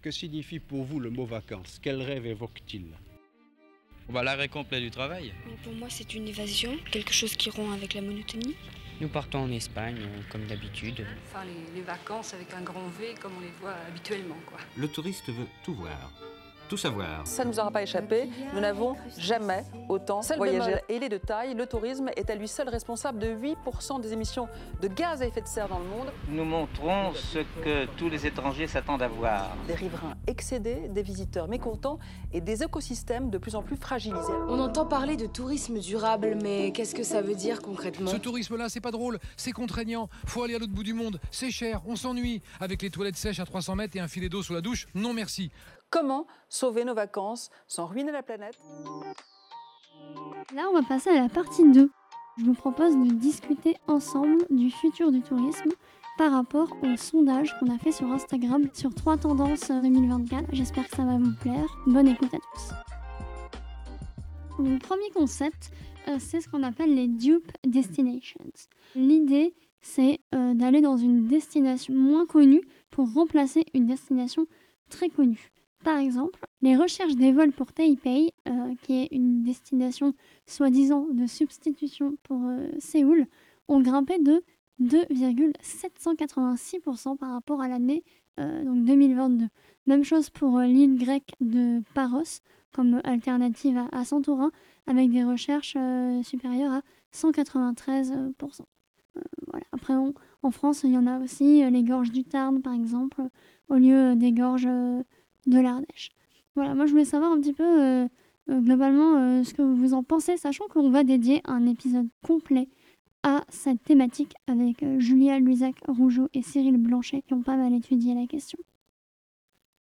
Que signifie pour vous le mot vacances? Quel rêve évoque-t-il? Bah, L'arrêt complet du travail. Pour moi, c'est une évasion, quelque chose qui rompt avec la monotonie. Nous partons en Espagne, comme d'habitude. Enfin, les, les, vacances avec un grand V, comme on les voit habituellement. Quoi. Le touriste veut tout voir tout savoir. Ça ne nous aura pas échappé, nous n'avons jamais autant voyagé. Et il est de taille, le tourisme est à lui seul responsable de 8% des émissions de gaz à effet de serre dans le monde. Nous montrons ce que tous les étrangers s'attendent à voir. Des riverains excédés, des visiteurs mécontents et des écosystèmes de plus en plus fragilisés. On entend parler de tourisme durable, mais qu'est-ce que ça veut dire concrètement? Ce tourisme-là, c'est pas drôle, c'est contraignant, faut aller à l'autre bout du monde, c'est cher, on s'ennuie. Avec les toilettes sèches à 300 mètres et un filet d'eau sous la douche, non merci. Comment sauver nos vacances sans ruiner la planète? Là, on va passer à la partie 2. Je vous propose de discuter ensemble du futur du tourisme par rapport au sondage qu'on a fait sur Instagram sur trois tendances 2024. J'espère que ça va vous plaire. Bonne écoute à tous. Le premier concept, euh, c'est ce qu'on appelle les dupe destinations. L'idée, c'est euh, d'aller dans une destination moins connue pour remplacer une destination très connue. Par exemple, les recherches des vols pour Taipei, euh, qui est une destination soi-disant de substitution pour euh, Séoul, ont grimpé de 2,786% par rapport à l'année euh, 2022. Même chose pour l'île grecque de Paros, comme alternative à, à Santorin, avec des recherches supérieures à 193%. voilà. Après, en France, il y en a aussi les gorges du Tarn, par exemple, au lieu des gorges de l'Ardèche. Voilà, moi je voulais savoir un petit peu euh, euh, globalement euh, ce que vous en pensez, sachant qu'on va dédier un épisode complet à cette thématique avec Julia Luisac Rougeau et Cyril Blanchet qui ont pas mal étudié la question.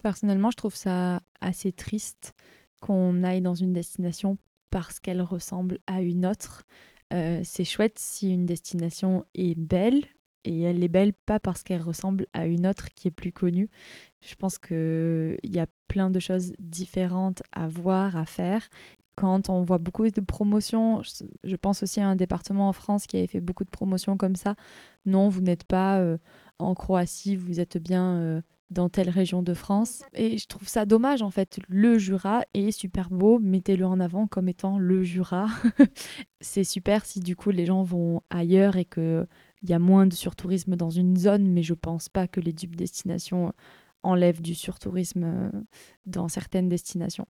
Personnellement, je trouve ça assez triste qu'on aille dans une destination parce qu'elle ressemble à une autre. c'est chouette si une destination est belle, et elle est belle pas parce qu'elle ressemble à une autre qui est plus connue. Je pense qu'il y a plein de choses différentes à voir, à faire. Quand on voit beaucoup de promotions, je pense aussi à un département en France qui avait fait beaucoup de promotions comme ça. Non, vous n'êtes pas euh, en Croatie, vous êtes bien euh, dans telle région de France. Et je trouve ça dommage en fait. Le Jura est super beau, mettez-le en avant comme étant le Jura. C'est super si du coup les gens vont ailleurs et que il y a moins de surtourisme dans une zone, mais je pense pas que les dupes destinations enlèvent du surtourisme euh, dans certaines destinations.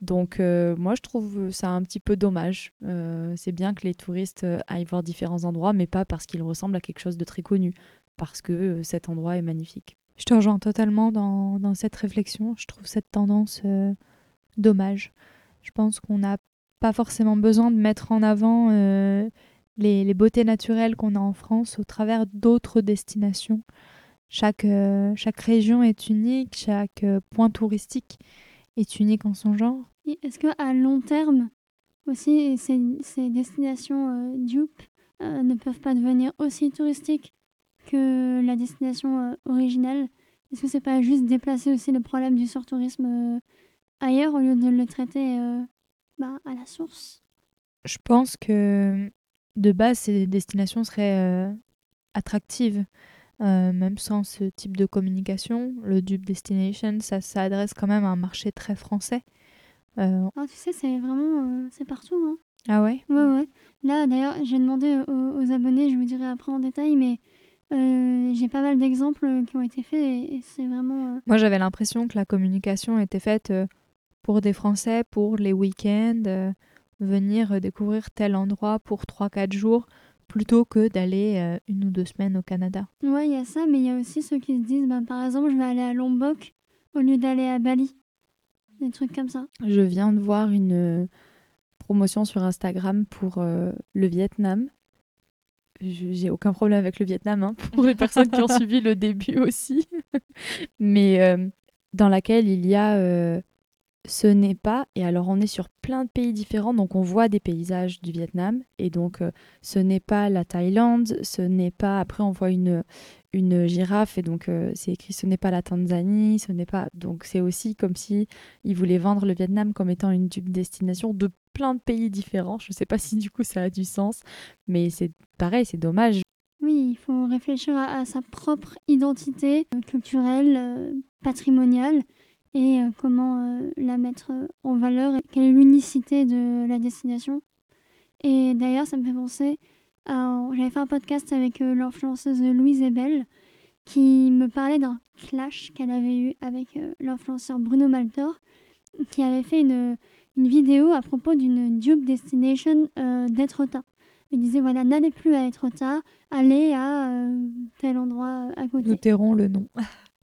Donc euh, moi je trouve ça un petit peu dommage. Euh, c'est bien que les touristes aillent voir différents endroits, mais pas parce qu'ils ressemblent à quelque chose de très connu, parce que cet endroit est magnifique. Je te rejoins totalement dans, dans cette réflexion. Je trouve cette tendance dommage. Je pense qu'on n'a pas forcément besoin de mettre en avant les, beautés naturelles qu'on a en France au travers d'autres destinations. Chaque, euh, chaque région est unique, chaque euh, point touristique est unique en son genre. Est-ce qu'à long terme, aussi, ces, ces destinations euh, dupes ne peuvent pas devenir aussi touristiques que la destination originale? Est-ce que c'est pas juste déplacer aussi le problème du surtourisme ailleurs au lieu de le traiter bah, à la source? Je pense que de base, ces destinations seraient euh, attractives. Euh, même sans ce type de communication, le Dupe Destination, ça s'adresse quand même à un marché très français. Euh, ah, tu sais, c'est vraiment c'est partout. Hein. Ah ouais? Ouais, ouais. Là, d'ailleurs, j'ai demandé aux, abonnés, je vous dirai après en détail, mais j'ai pas mal d'exemples qui ont été faits et, c'est vraiment. Moi, j'avais l'impression que la communication était faite pour des Français, pour les week-ends venir euh, découvrir tel endroit pour 3-4 jours plutôt que d'aller euh, une ou deux semaines au Canada. Ouais, il y a ça, mais il y a aussi ceux qui se disent, bah, par exemple, je vais aller à Lombok au lieu d'aller à Bali. Des trucs comme ça. Je viens de voir une euh, promotion sur Instagram pour le Vietnam. J'ai aucun problème avec le Vietnam, hein, pour les personnes qui ont suivi le début aussi. mais dans laquelle il y a ce n'est pas, et alors on est sur plein de pays différents, donc on voit des paysages du Vietnam, et donc euh, ce n'est pas la Thaïlande, ce n'est pas, après on voit une, une girafe, et donc euh, c'est écrit ce n'est pas la Tanzanie, ce n'est pas, donc c'est aussi comme si ils voulaient vendre le Vietnam comme étant une destination de plein de pays différents, je ne sais pas si du coup ça a du sens, mais c'est pareil, c'est dommage. Oui, il faut réfléchir à, sa propre identité euh, culturelle, patrimoniale, et comment la mettre en valeur et quelle est l'unicité de la destination. Et d'ailleurs, ça me fait penser J'avais fait un podcast avec l'influenceuse Louise Ebel qui me parlait d'un clash qu'elle avait eu avec l'influenceur Bruno Maltor qui avait fait une, vidéo à propos d'une dupe destination d'Etretat. Il disait voilà, n'allez plus à Etretat, allez à tel endroit à côté. Nous tairons le nom.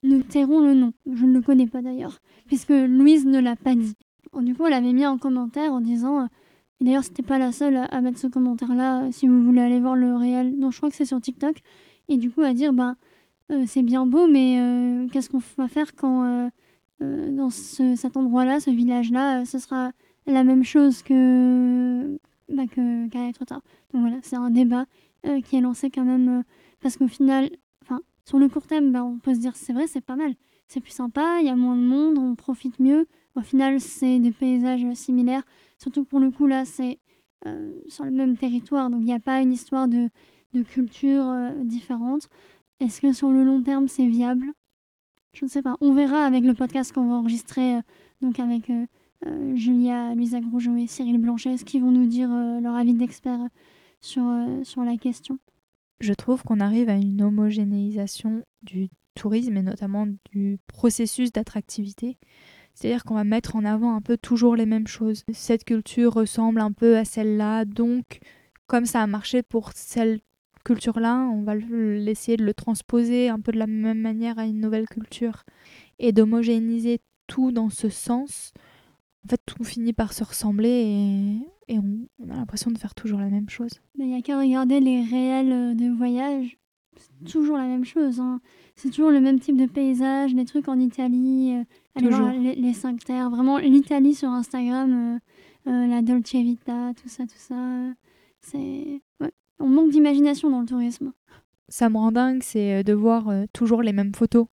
Nous tairons le nom. Je ne le connais pas d'ailleurs, puisque Louise ne l'a pas dit. Du coup, elle avait mis un commentaire en disant D'ailleurs, c'était pas la seule à mettre ce commentaire-là, si vous voulez aller voir le réel. Non, je crois que c'est sur TikTok. Et du coup, à dire, ben, c'est bien beau, mais qu'est-ce qu'on va faire quand, dans cet endroit-là, ce village-là, ce sera la même chose que bah, qu'à être tard. Donc voilà, c'est un débat qui est lancé quand même, parce qu'au final, sur le court terme, bah, on peut se dire, c'est vrai, c'est pas mal. C'est plus sympa, il y a moins de monde, on profite mieux. Au final, c'est des paysages similaires. Surtout pour le coup, là, c'est euh, sur le même territoire, donc il n'y a pas une histoire de, de culture euh, différente. Est-ce que sur le long terme, c'est viable? Je ne sais pas. On verra avec le podcast qu'on va enregistrer, euh, donc avec Julia, Luisa Grosjean et Cyril Blanchet, ce qu'ils vont nous dire leur avis d'expert sur, sur la question. Je trouve qu'on arrive à une homogénéisation du tourisme et notamment du processus d'attractivité. C'est-à-dire qu'on va mettre en avant un peu toujours les mêmes choses. Cette culture ressemble un peu à celle-là, donc comme ça a marché pour cette culture-là, on va essayer de le transposer un peu de la même manière à une nouvelle culture et d'homogénéiser tout dans ce sens. En fait, tout finit par se ressembler et, on, a l'impression de faire toujours la même chose. Il n'y a qu'à regarder les réels de voyage. C'est toujours la même chose. Hein. C'est toujours le même type de paysage, des trucs en Italie, euh, les, cinq terres, vraiment l'Italie sur Instagram, euh, euh, la Dolce Vita, tout ça, tout ça. c'est On manque d'imagination dans le tourisme. Ça me rend dingue, c'est de voir toujours les mêmes photos,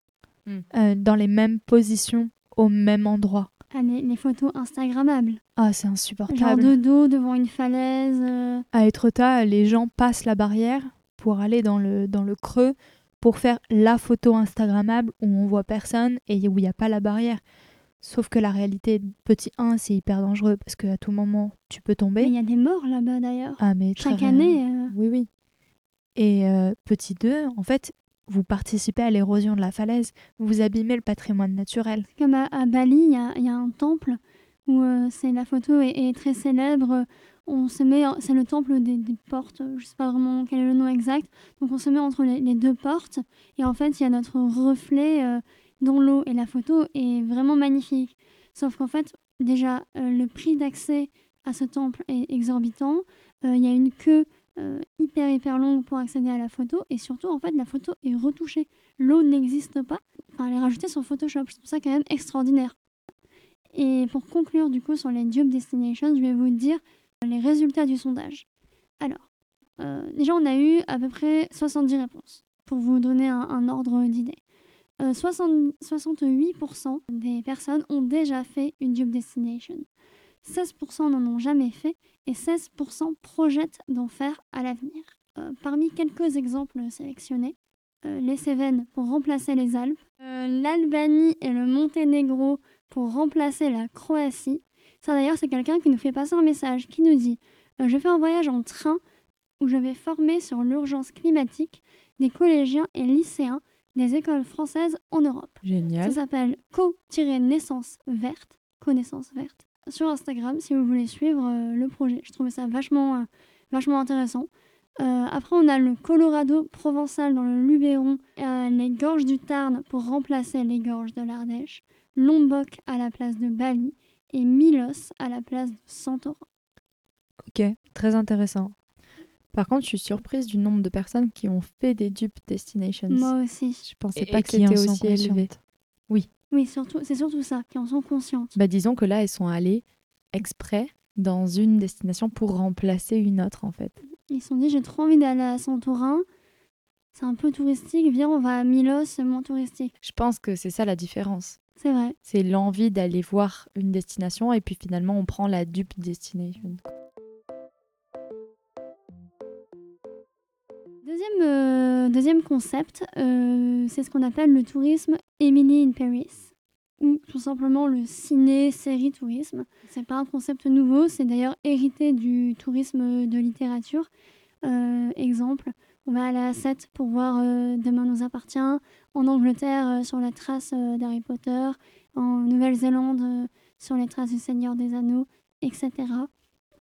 hmm. dans les mêmes positions, au même endroit. Ah, les, photos Instagrammables. Ah, c'est insupportable. Genre de dos devant une falaise. À Etretat, les gens passent la barrière pour aller dans le, dans le creux pour faire la photo Instagrammable où on voit personne et où il n'y a pas la barrière. Sauf que la réalité, petit 1, c'est hyper dangereux parce qu'à tout moment, tu peux tomber. il y a des morts là-bas d'ailleurs. Ah, mais Chaque année. Euh. Oui, oui. Et euh, petit 2, en fait, vous participez à l'érosion de la falaise, vous abîmez le patrimoine naturel. Comme à, Bali, il y a, un temple où euh, la photo est, très célèbre on se met, c'est le temple des, portes, je sais pas vraiment quel est le nom exact, donc on se met entre les, deux portes et en fait il y a notre reflet euh, dans l'eau et la photo est vraiment magnifique. Sauf qu'en fait déjà euh, le prix d'accès à ce temple est exorbitant, il y a une queue hyper hyper longue pour accéder à la photo et surtout en fait la photo est retouchée. L'eau n'existe pas, enfin elle est rajoutée sur Photoshop, je trouve ça quand même extraordinaire. Et pour conclure du coup sur les Dupe Destinations, je vais vous dire les résultats du sondage. Alors, euh, déjà, on a eu à peu près 70 réponses, pour vous donner un, ordre d'idée. 68% euh, des personnes ont déjà fait une job destination. 16% n'en ont jamais fait et 16% projettent d'en faire à l'avenir. Euh, parmi quelques exemples sélectionnés, les Cévennes pour remplacer les Alpes, l'Albanie et le Monténégro pour remplacer la Croatie, ça d'ailleurs, c'est quelqu'un qui nous fait passer un message qui nous dit euh, Je fais un voyage en train où je vais former sur l'urgence climatique des collégiens et lycéens des écoles françaises en Europe. Génial. Ça s'appelle co-naissance verte, connaissance verte, sur Instagram si vous voulez suivre euh, le projet. Je trouvais ça vachement, euh, vachement intéressant. après, on a le Colorado provençal dans le Luberon, les gorges du Tarn pour remplacer les gorges de l'Ardèche, Lombok à la place de Bali, et Milos à la place de Santorin. Ok, très intéressant. Par contre, je suis surprise du nombre de personnes qui ont fait des dupe destinations. Moi aussi. Je pensais pas qu'ils étaient aussi élevés. Oui. Oui, surtout, c'est surtout ça, qui en sont conscientes. Bah, disons que là, elles sont allées exprès dans une destination pour remplacer une autre, en fait. Ils se sont dit, j'ai trop envie d'aller à Santorin. C'est un peu touristique. Viens, on va à Milos, c'est moins touristique. Je pense que c'est ça la différence. C'est vrai. C'est l'envie d'aller voir une destination et puis finalement on prend la dupe destination. Deuxième, euh, deuxième concept, euh, c'est ce qu'on appelle le tourisme Emily in Paris. ou tout simplement le ciné-série-tourisme. C'est pas un concept nouveau, c'est d'ailleurs hérité du tourisme de littérature. Euh, exemple, on va aller à 7 pour voir Demain nous appartient, en Angleterre sur la trace d'Harry Potter, en Nouvelle-Zélande sur les traces du Seigneur des Anneaux, etc.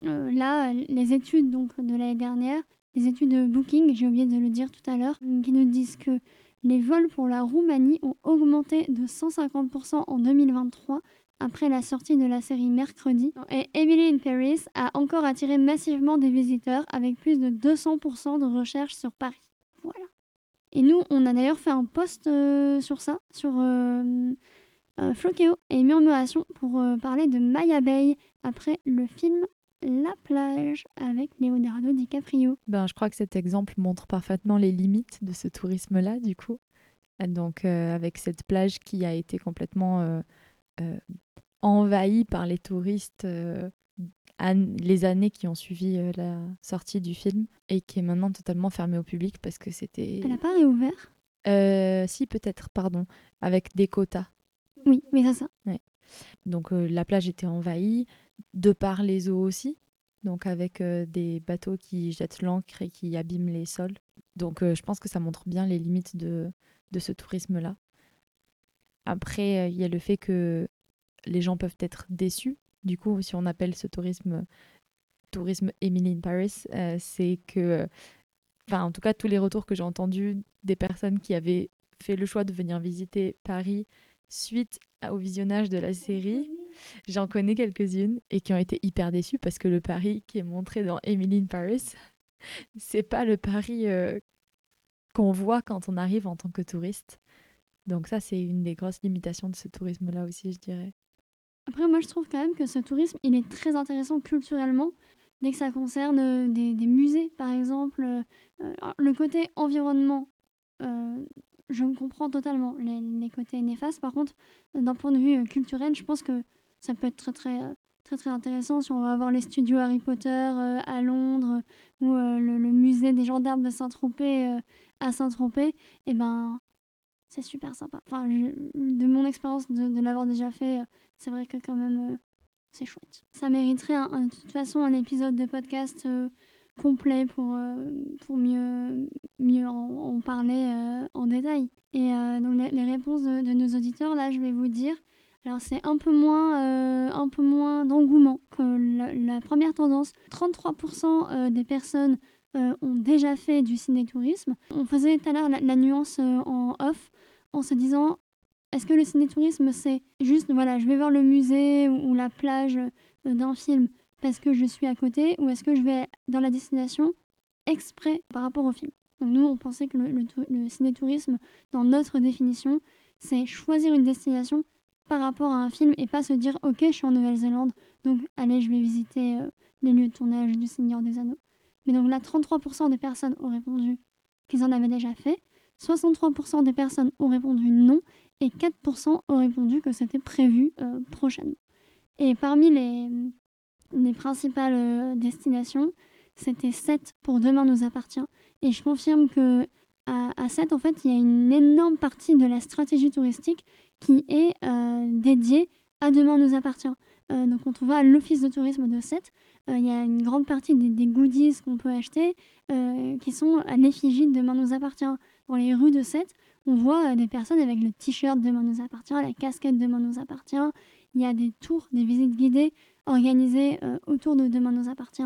là, les études donc, de l'année dernière, les études de Booking, j'ai oublié de le dire tout à l'heure, qui nous disent que les vols pour la Roumanie ont augmenté de 150% en 2023 après la sortie de la série Mercredi. Et Emily in Paris a encore attiré massivement des visiteurs avec plus de 200% de recherches sur Paris. Voilà. Et nous, on a d'ailleurs fait un post euh, sur ça, sur euh, euh et Murmuration pour euh, parler de Maya Bay après le film La plage avec Leonardo DiCaprio. Ben, je crois que cet exemple montre parfaitement les limites de ce tourisme-là, du coup. Donc, avec cette plage qui a été complètement envahi par les touristes euh, les années qui ont suivi euh, la sortie du film et qui est maintenant totalement fermé au public parce que c'était. Elle n'a pas réouvert? Euh, Si, peut-être, pardon, avec des quotas. Oui, mais c'est ça. Donc la plage était envahie, de par les eaux aussi, donc avec des bateaux qui jettent l'encre et qui abîment les sols. Donc je pense que ça montre bien les limites de, de ce tourisme-là. Après, il y a le fait que les gens peuvent être déçus. Du coup, si on appelle ce tourisme tourisme Emily in Paris, euh, c'est que, enfin, en tout cas, tous les retours que j'ai entendus des personnes qui avaient fait le choix de venir visiter Paris suite au visionnage de la série, j'en connais quelques-unes et qui ont été hyper déçues parce que le Paris qui est montré dans Emily in Paris, c'est pas le Paris euh, qu'on voit quand on arrive en tant que touriste. Donc ça, c'est une des grosses limitations de ce tourisme-là aussi, je dirais. Après, moi, je trouve quand même que ce tourisme, il est très intéressant culturellement, dès que ça concerne euh, des, des musées, par exemple. Euh, euh, le côté environnement, je comprends totalement les, les, côtés néfastes. Par contre, d'un point de vue culturel, je pense que ça peut être très, très, très, très intéressant si on va avoir les studios Harry Potter à Londres ou le, le, musée des gendarmes de Saint-Tropez à Saint-Tropez. Et eh ben, c'est super sympa. Enfin, de mon expérience de, l'avoir déjà fait, c'est vrai que quand même, euh, c'est chouette. Ça mériterait de toute façon un épisode de podcast euh, complet pour, euh, pour mieux, mieux en, parler en détail. Et donc les, réponses de, nos auditeurs, là, je vais vous dire. Alors c'est un peu moins, un peu moins d'engouement que la, première tendance. 33% des personnes ont déjà fait du ciné-tourisme. On faisait tout à l'heure la, nuance en off en se disant est-ce que le ciné-tourisme, c'est juste, voilà, je vais voir le musée ou, la plage euh, d'un film parce que je suis à côté, ou est-ce que je vais dans la destination exprès par rapport au film? Donc nous, on pensait que le, le, ciné-tourisme, dans notre définition, c'est choisir une destination par rapport à un film et pas se dire, ok, je suis en Nouvelle-Zélande, donc allez, je vais visiter euh, les lieux de tournage du Seigneur des Anneaux. Mais donc là, 33% des personnes ont répondu qu'ils en avaient déjà fait. 63% des personnes ont répondu non et 4% ont répondu que c'était prévu euh, prochainement. Et parmi les, les principales euh, destinations, c'était 7 pour Demain nous appartient. Et je confirme que à, à 7, en fait, il y a une énorme partie de la stratégie touristique qui est euh, dédiée à Demain nous appartient. donc quand on va à l'office de tourisme de 7, il y a une grande partie des, goodies qu'on peut acheter qui sont à l'effigie de Demain nous appartient. Dans les rues de 7, on voit euh, des personnes avec le t-shirt Demain nous appartient, la casquette Demain nous appartient. Il y a des tours, des visites guidées organisées euh, autour de Demain nous appartient,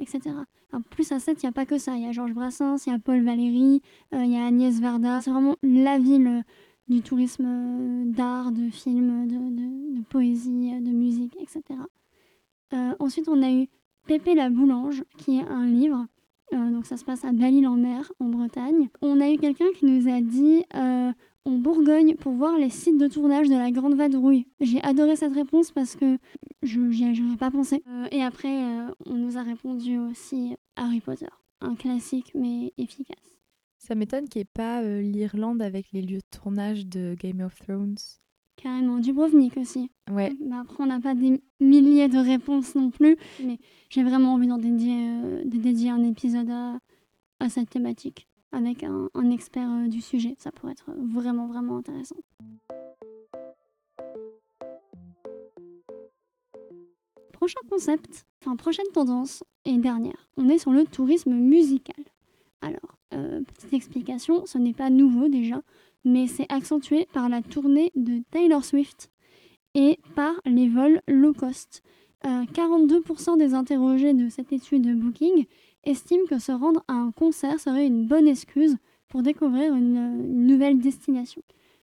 etc. En plus à 7, il n'y a pas que ça. Il y a Georges Brassens, il y a Paul Valéry, euh, il y a Agnès Varda. C'est vraiment la ville du tourisme d'art, de film, de, de, poésie, de musique, etc. ensuite, on a eu Pépé la Boulange, qui est un livre euh, donc ça se passe à Belle-Île-en-Mer, en Bretagne. On a eu quelqu'un qui nous a dit euh, en Bourgogne pour voir les sites de tournage de la Grande Vadrouille. J'ai adoré cette réponse parce que je n'y avais pas pensé. Euh, et après, on nous a répondu aussi Harry Potter, un classique mais efficace. Ça m'étonne qu'il n'y ait pas l'Irlande avec les lieux de tournage de Game of Thrones carrément Dubrovnik aussi. Après, on n'a pas des milliers de réponses non plus, mais j'ai vraiment envie d'en dédier, euh, de dédier un épisode à, cette thématique avec un, expert euh, du sujet. Ça pourrait être vraiment, vraiment intéressant. Prochain concept, enfin prochaine tendance et dernière, on est sur le tourisme musical. Alors, euh, petite explication, ce n'est pas nouveau déjà mais c'est accentué par la tournée de Taylor Swift et par les vols low cost. 42% euh, des interrogés de cette étude de Booking estiment que se rendre à un concert serait une bonne excuse pour découvrir une, nouvelle destination.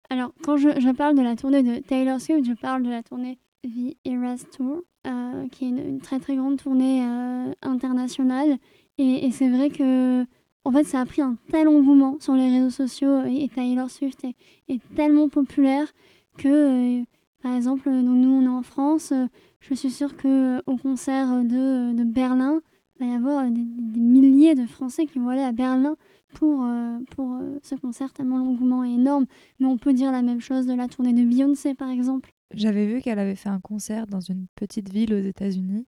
Alors, quand je, parle de la tournée de Taylor Swift, je parle de la tournée The Eras Tour, euh, qui est une, très très grande tournée euh, internationale. Et, c'est vrai que en fait, ça a pris un tel engouement sur les réseaux sociaux et, Taylor Swift est, tellement populaire que par exemple, nous, on est en France. Euh, je suis sûre qu'au euh, concert de, Berlin, il va y avoir des, milliers de Français qui vont aller à Berlin pour, euh, pour ce concert, tellement l'engouement est énorme. Mais on peut dire la même chose de la tournée de Beyoncé, par exemple. J'avais vu qu'elle avait fait un concert dans une petite ville aux États-Unis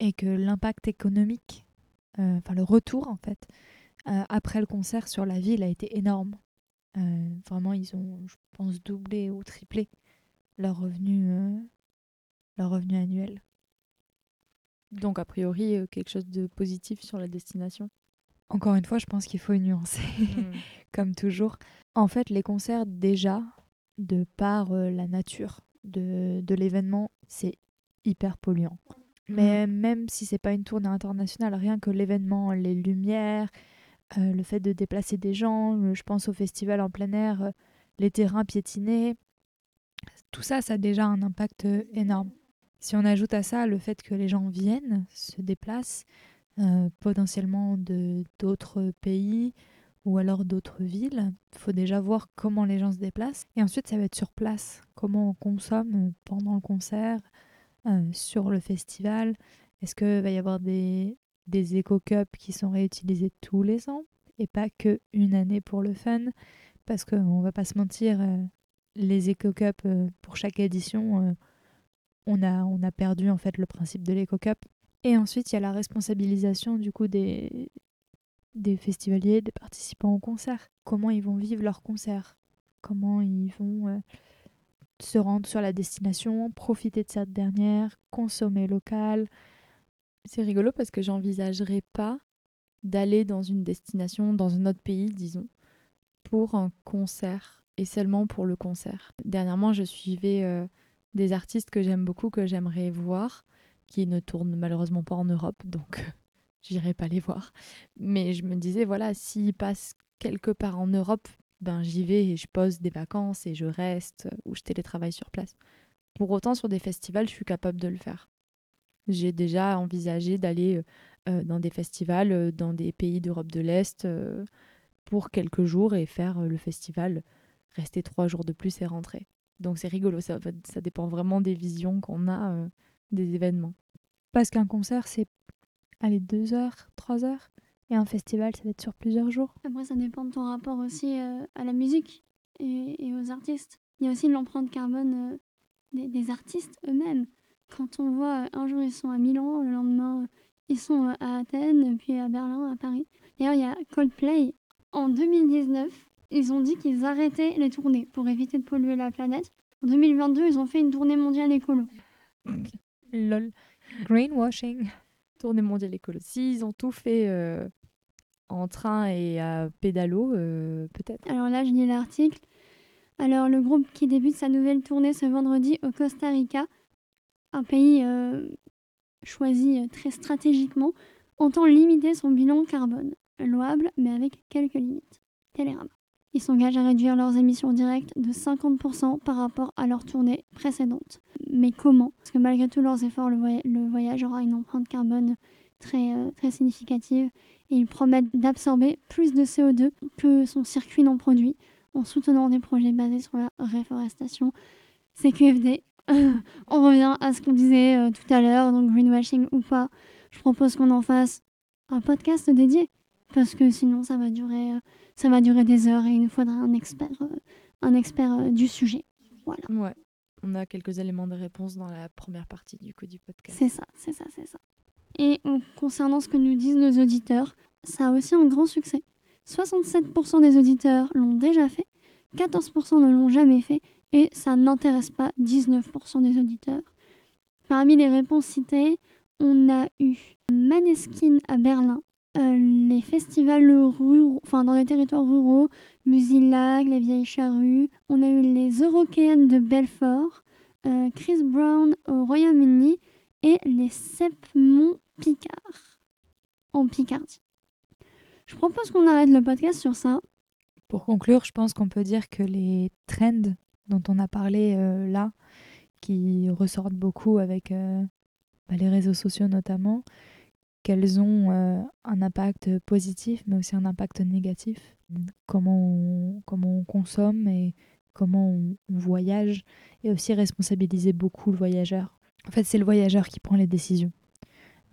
et que l'impact économique, enfin le retour en fait, après le concert sur la ville a été énorme. vraiment, ils ont, je pense, doublé ou triplé leur revenu, euh, leur revenu annuel. Donc a priori euh, quelque chose de positif sur la destination. Encore une fois, je pense qu'il faut nuancer, mm. comme toujours. En fait, les concerts déjà, de par euh, la nature de, de l'événement, c'est hyper polluant. Mais mm. même si c'est pas une tournée internationale, rien que l'événement, les lumières, le fait de déplacer des gens, je pense au festival en plein air, les terrains piétinés, tout ça, ça a déjà un impact euh, énorme. Si on ajoute à ça le fait que les gens viennent, se déplacent, euh, potentiellement de d'autres pays ou alors d'autres villes, il faut déjà voir comment les gens se déplacent. Et ensuite, ça va être sur place, comment on consomme pendant le concert, euh, sur le festival. Est-ce qu'il va y avoir des, des éco-cups qui sont réutilisés tous les ans et pas que une année pour le fun Parce qu'on va pas se mentir, les éco-cups euh, pour chaque édition, euh, on, a, on a perdu en fait le principe de l'éco-cup. Et ensuite, il y a la responsabilisation du coup des, des festivaliers, des participants au concert. Comment ils vont vivre leur concert Comment ils vont euh, se rendre sur la destination, profiter de cette dernière, consommer local. C'est rigolo parce que j'envisagerais pas d'aller dans une destination, dans un autre pays, disons, pour un concert et seulement pour le concert. Dernièrement, je suivais euh, des artistes que j'aime beaucoup, que j'aimerais voir, qui ne tournent malheureusement pas en Europe, donc j'irai pas les voir. Mais je me disais, voilà, s'ils passent quelque part en Europe, ben j'y vais et je pose des vacances et je reste ou je télétravaille sur place. Pour autant, sur des festivals, je suis capable de le faire. J'ai déjà envisagé d'aller euh, euh, dans des festivals dans des pays d'Europe de l'Est pour quelques jours et faire le festival rester trois jours de plus et rentrer. Donc c'est rigolo, ça, ça dépend vraiment des visions qu'on a euh, des événements. Parce qu'un concert, c'est aller deux heures, trois heures, et un festival, ça va être sur plusieurs jours. Après, ça dépend de ton rapport aussi euh, à la musique et, aux artistes. Il y a aussi l'empreinte carbone euh, des, artistes eux-mêmes. Quand on voit un jour ils sont à Milan, le lendemain ils sont à Athènes, puis à Berlin, à Paris. D'ailleurs, il y a Coldplay en 2019 ils ont dit qu'ils arrêtaient les tournées pour éviter de polluer la planète. En 2022, ils ont fait une tournée mondiale écolo. Lol. Greenwashing. Tournée mondiale écolo. S'ils ont tout fait euh, en train et à pédalo, euh, peut-être. Alors là, je lis l'article. Alors, le groupe qui débute sa nouvelle tournée ce vendredi au Costa Rica, un pays euh, choisi très stratégiquement, entend limiter son bilan carbone. Louable, mais avec quelques limites. Télérama. Ils s'engagent à réduire leurs émissions directes de 50% par rapport à leur tournée précédente. Mais comment? Parce que malgré tous leurs efforts, le, voyage aura une empreinte carbone très, euh, très significative et ils promettent d'absorber plus de CO2 que son circuit non produit en soutenant des projets basés sur la réforestation. CQFD, on revient à ce qu'on disait euh, tout à l'heure, donc greenwashing ou pas, je propose qu'on en fasse un podcast dédié parce que sinon ça va durer... Euh, ça va durer des heures et il nous faudra un expert, euh, un expert euh, du sujet. Voilà. Ouais. On a quelques éléments de réponse dans la première partie du coup du podcast. C'est ça, c'est ça, c'est ça. Et concernant ce que nous disent nos auditeurs, ça a aussi un grand succès. 67% des auditeurs l'ont déjà fait, 14% ne l'ont jamais fait, et ça n'intéresse pas 19% des auditeurs. Parmi les réponses citées, on a eu Maneskin à Berlin, euh, les festivals ruraux, enfin dans les territoires ruraux, Musilag, les Vieilles Charrues. On a eu les Eurokéennes de Belfort, euh, Chris Brown au Royaume-Uni et les Sepmont Picard en Picardie. Je propose qu'on arrête le podcast sur ça. Pour conclure, je pense qu'on peut dire que les trends dont on a parlé euh, là, qui ressortent beaucoup avec bah, les réseaux sociaux notamment, qu'elles ont euh, un impact positif, mais aussi un impact négatif. Comment on, comment on consomme et comment on, voyage, et aussi responsabiliser beaucoup le voyageur. En fait, c'est le voyageur qui prend les décisions.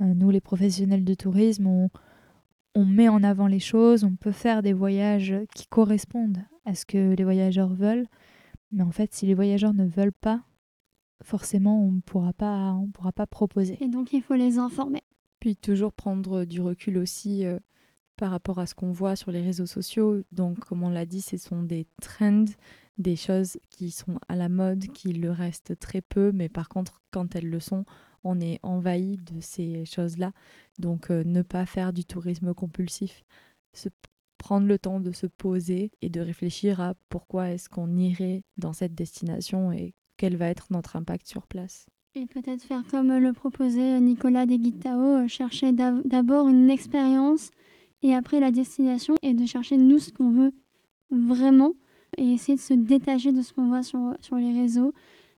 Euh, nous, les professionnels de tourisme, on met en avant les choses, on peut faire des voyages qui correspondent à ce que les voyageurs veulent, mais en fait, si les voyageurs ne veulent pas, forcément, on ne pourra pas, on pourra pas proposer. Et donc, il faut les informer. Puis toujours prendre du recul aussi euh, par rapport à ce qu'on voit sur les réseaux sociaux. Donc, comme on l'a dit, ce sont des trends, des choses qui sont à la mode, qui le restent très peu, mais par contre, quand elles le sont, on est envahi de ces choses-là. Donc, euh, ne pas faire du tourisme compulsif, se prendre le temps de se poser et de réfléchir à pourquoi est-ce qu'on irait dans cette destination et quel va être notre impact sur place. Et peut-être faire comme le proposait Nicolas Deguitao, euh, chercher d'abord une expérience et après la destination et de chercher nous ce qu'on veut vraiment et essayer de se détacher de ce qu'on voit sur, sur les réseaux.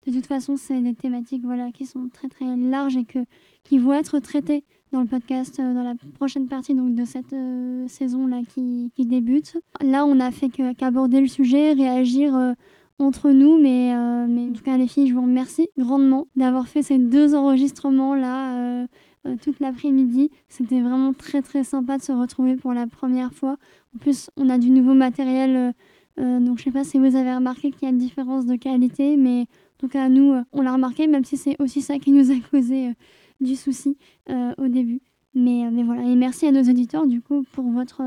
De toute façon, c'est des thématiques voilà, qui sont très très larges et que, qui vont être traitées dans le podcast euh, dans la prochaine partie donc, de cette euh, saison-là qui, qui, débute. Là, on a fait qu'aborder le sujet, réagir entre nous. Mais, euh, mais en tout cas, les filles, je vous remercie grandement d'avoir fait ces deux enregistrements-là euh, euh, toute l'après-midi. C'était vraiment très, très sympa de se retrouver pour la première fois. En plus, on a du nouveau matériel. donc, je sais pas si vous avez remarqué qu'il y a une différence de qualité, mais tout cas, nous, on l'a remarqué, même si c'est aussi ça qui nous a causé du souci au début. Mais, mais voilà, et merci à nos auditeurs, du coup, pour votre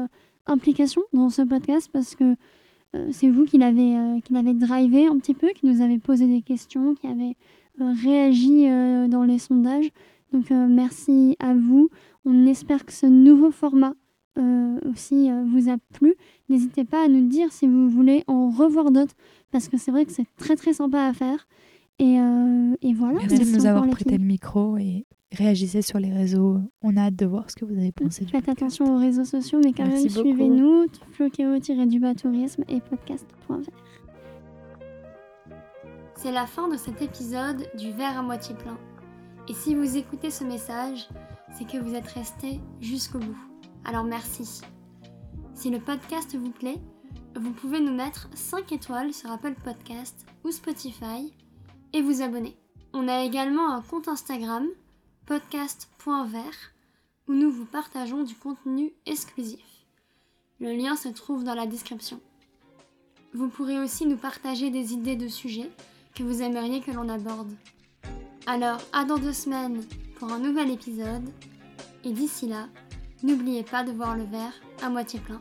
implication dans ce podcast, parce que euh, c'est vous qui l'avez euh, qui l'avez drivé un petit peu, qui nous avez posé des questions, qui avez euh, réagi dans les sondages. Donc merci à vous. On espère que ce nouveau format aussi vous a plu. N'hésitez pas à nous dire si vous voulez en revoir d'autres, parce que c'est vrai que c'est très très sympa à faire. Et, et voilà. Merci, de nous avoir prêté le micro et réagissez sur les réseaux. On a hâte de voir ce que vous avez pensé. Faites attention aux réseaux sociaux, mais quand même suivez-nous, floqueo-du bas tourisme et podcast.vert. C'est la fin de cet épisode du verre à moitié plein. Et si vous écoutez ce message, c'est que vous êtes resté jusqu'au bout. Alors merci. Si le podcast vous plaît, vous pouvez nous mettre 5 étoiles sur Apple Podcast ou Spotify et vous abonner. On a également un compte Instagram podcast.vert où nous vous partageons du contenu exclusif. Le lien se trouve dans la description. Vous pourrez aussi nous partager des idées de sujets que vous aimeriez que l'on aborde. Alors, à dans deux semaines pour un nouvel épisode. Et d'ici là, n'oubliez pas de voir le verre à moitié plein.